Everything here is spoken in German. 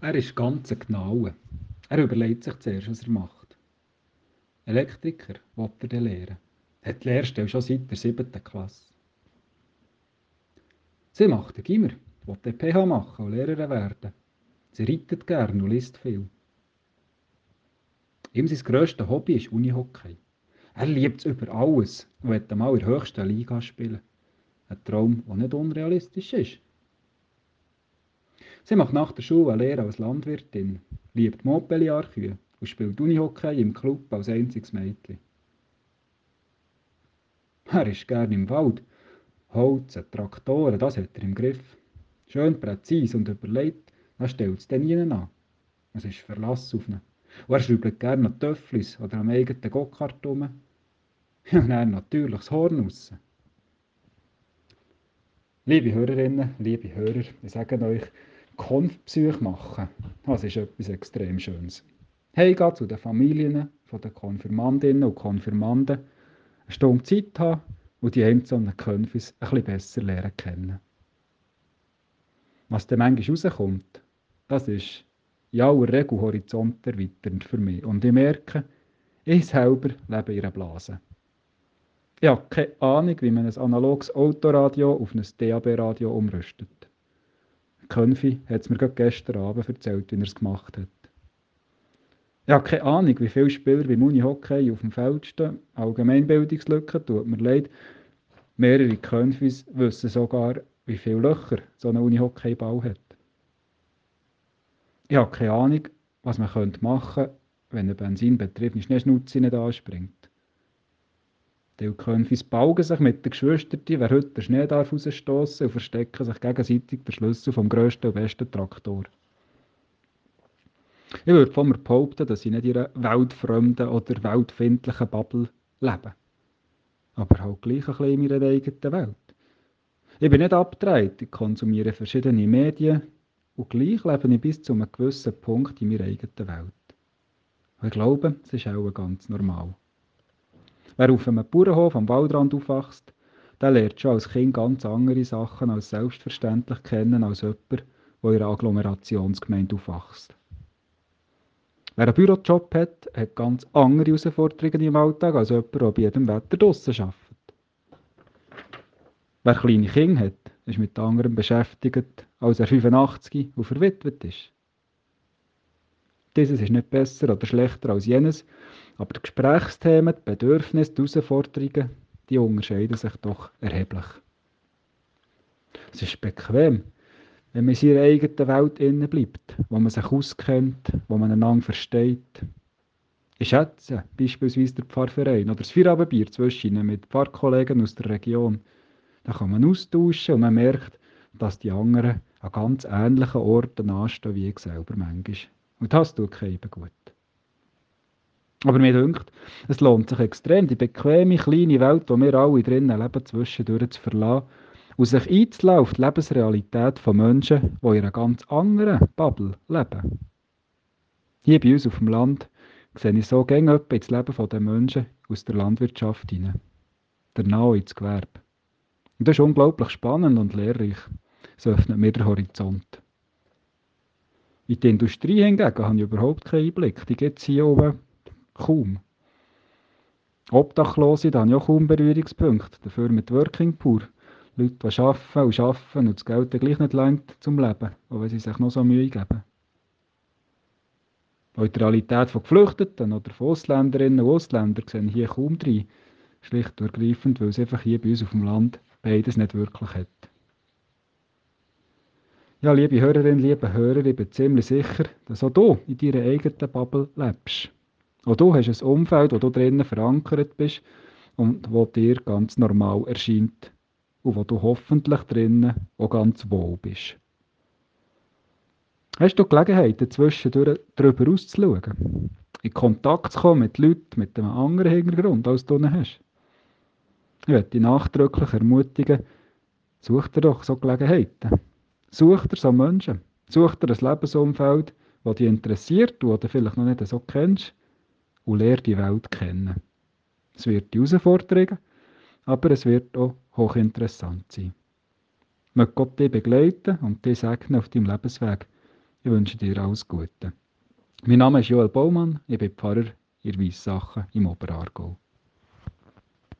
Er ist ganz genau. Er überlegt sich zuerst, was er macht. Elektriker will er dann lernen. Hat die Lehrstelle schon seit der siebten Klasse. Sie macht den Gimmer, will den PH machen und Lehrerin werden. Sie reitet gern und liest viel. Ihm sein grösstes Hobby ist Unihockey. Er liebt es über alles und will mal in der höchsten Liga spielen. Ein Traum, der nicht unrealistisch ist. Sie macht nach der Schule eine Lehre als Landwirtin, liebt Montpellier-Kühe und spielt Unihockey im Club als einziges Mädchen. Er ist gern im Wald. Holz, Traktoren, das hat er im Griff. Schön präzise und überlegt, er stellt es dann nie an. Es ist Verlass auf ihn. Und er schraubt gerne an Töfflis oder am eigenen Gokart rum. und dann natürlich das Horn raus. Liebe Hörerinnen, liebe Hörer, ich sage euch, Konfpsych machen, das ist etwas extrem Schönes. Heimgehen zu den Familien von den Konfirmandinnen und Konfirmanden, eine Stunde Zeit haben und die einzelnen Konfis ein bisschen besser lernen kennen. Was dann manchmal rauskommt, das ist in aller Regel horizonterweiternd für mich. Und ich merke, ich selber lebe in einer Blase. Ich habe keine Ahnung, wie man ein analoges Autoradio auf ein DAB-Radio umrüstet. Könfi hat es mir gerade gestern Abend erzählt, wie er es gemacht hat. Ich habe keine Ahnung, wie viele Spieler beim Unihockey auf dem Feld stehen. Allgemeinbildungslücke, tut mir leid. Mehrere Könfis wissen sogar, wie viele Löcher so ein Unihockeyball hat. Ich habe keine Ahnung, was man machen könnte, wenn ein benzinbetriebener Schneeschnutzi nicht anspringt. Die Könfis balgen sich mit den Geschwistern, wer heute den Schnee darf rausstossen und verstecken sich gegenseitig den Schlüssel vom grössten und besten Traktor. Ich würde von mir behaupten, dass ich nicht in einer weltfremden oder weltfindlichen Bubble lebe. Aber halt gleich ein bisschen in meiner eigenen Welt. Ich bin nicht abgedreht, ich konsumiere verschiedene Medien und gleich lebe ich bis zu einem gewissen Punkt in meiner eigenen Welt. Und ich glaube, es ist auch ganz normal. Wer auf einem Bauernhof am Waldrand aufwächst, der lernt schon als Kind ganz andere Sachen als selbstverständlich kennen als jemand, der in einer Agglomerationsgemeinde aufwächst. Wer einen Bürojob hat, hat ganz andere Herausforderungen im Alltag als jemand, der bei jedem Wetter draussen arbeitet. Wer kleine Kinder hat, ist mit anderem beschäftigt, als er 85 und verwitwet ist. Dieses ist nicht besser oder schlechter als jenes, aber die Gesprächsthemen, die Bedürfnisse, die Herausforderungen, die unterscheiden sich doch erheblich. Es ist bequem, wenn man in seiner eigenen Welt innen bleibt, wo man sich auskennt, wo man einander versteht. Ich schätze beispielsweise der Pfarrverein oder das Feierabendbier zwischen mit Pfarrkollegen aus der Region. Da kann man austauschen und man merkt, dass die anderen an ganz ähnlichen Orten anstehen wie ich selber manchmal. Und das tut keinem gut. Aber mir denkt, es lohnt sich extrem, die bequeme, kleine Welt, wo wir alle drinnen leben, zwischendurch zu verlassen und sich einzulassen auf die Lebensrealität von Menschen, die in einer ganz anderen Bubble leben. Hier bei uns auf dem Land sehe ich so gerne ins Leben der Menschen aus der Landwirtschaft hinein. Der Nahe ins Gewerbe. Und das ist unglaublich spannend und lehrreich. Es öffnet mir den Horizont. In die Industrie hingegen habe ich überhaupt keinen Einblick. Die gibt es hier oben kaum. Obdachlose, da habe auch kaum Berührungspunkte. Dafür mit Working Poor. Leute, die arbeiten und arbeiten und das Geld gleich nicht langt zum Leben, auch wenn sie sich noch so Mühe geben. Realität von Geflüchteten oder von Ausländerinnen und Ausländern sehen hier kaum rein. Schlicht und ergreifend, weil es einfach hier bei uns auf dem Land beides nicht wirklich hat. Ja, liebe Hörerinnen, liebe Hörer, ich bin ziemlich sicher, dass auch du in deiner eigenen Bubble lebst. Auch du hast ein Umfeld, wo du drinnen verankert bist und wo dir ganz normal erscheint und wo du hoffentlich drinnen auch ganz wohl bist. Hast du Gelegenheit, zwischendurch darüber auszuschauen? In Kontakt zu kommen mit Leuten mit einem anderen Hintergrund, als du hast? Ich möchte dich nachdrücklich ermutigen, such dir doch so Gelegenheiten. Such dir so Menschen. Such dir ein Lebensumfeld, das dich interessiert, das du vielleicht noch nicht so kennst und lerne die Welt kennen. Es wird die Herausforderungen, aber es wird auch hochinteressant sein. Möge Gott dich begleiten und dich segnen auf deinem Lebensweg. Ich wünsche dir alles Gute. Mein Name ist Joel Baumann, ich bin Pfarrer in Weissachen im Oberaargau.